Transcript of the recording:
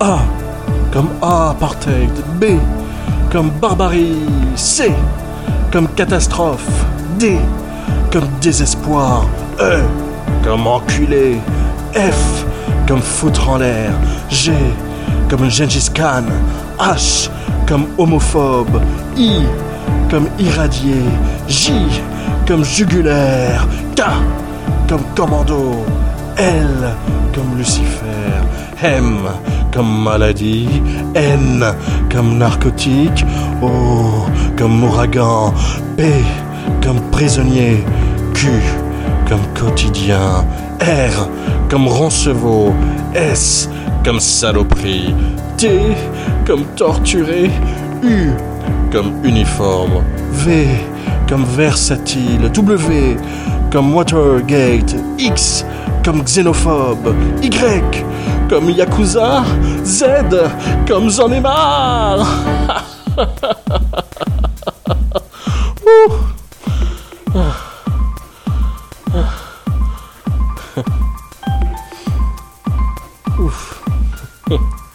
A comme apartheid. B comme barbarie. C comme catastrophe. D comme désespoir. E comme enculé. F comme foutre en l'air. G comme Gengis Khan. H comme homophobe. I comme irradié. J comme jugulaire. K comme commando. L comme Lucifer. M comme maladie. N comme narcotique. O comme ouragan. P comme prisonnier. Q comme quotidien. R comme roncevaux. S comme saloperie. T comme torturé. U comme uniforme. V comme versatile. W comme Watergate. X comme xénophobe. Y comme Yakuza. Z comme j'en ai marre.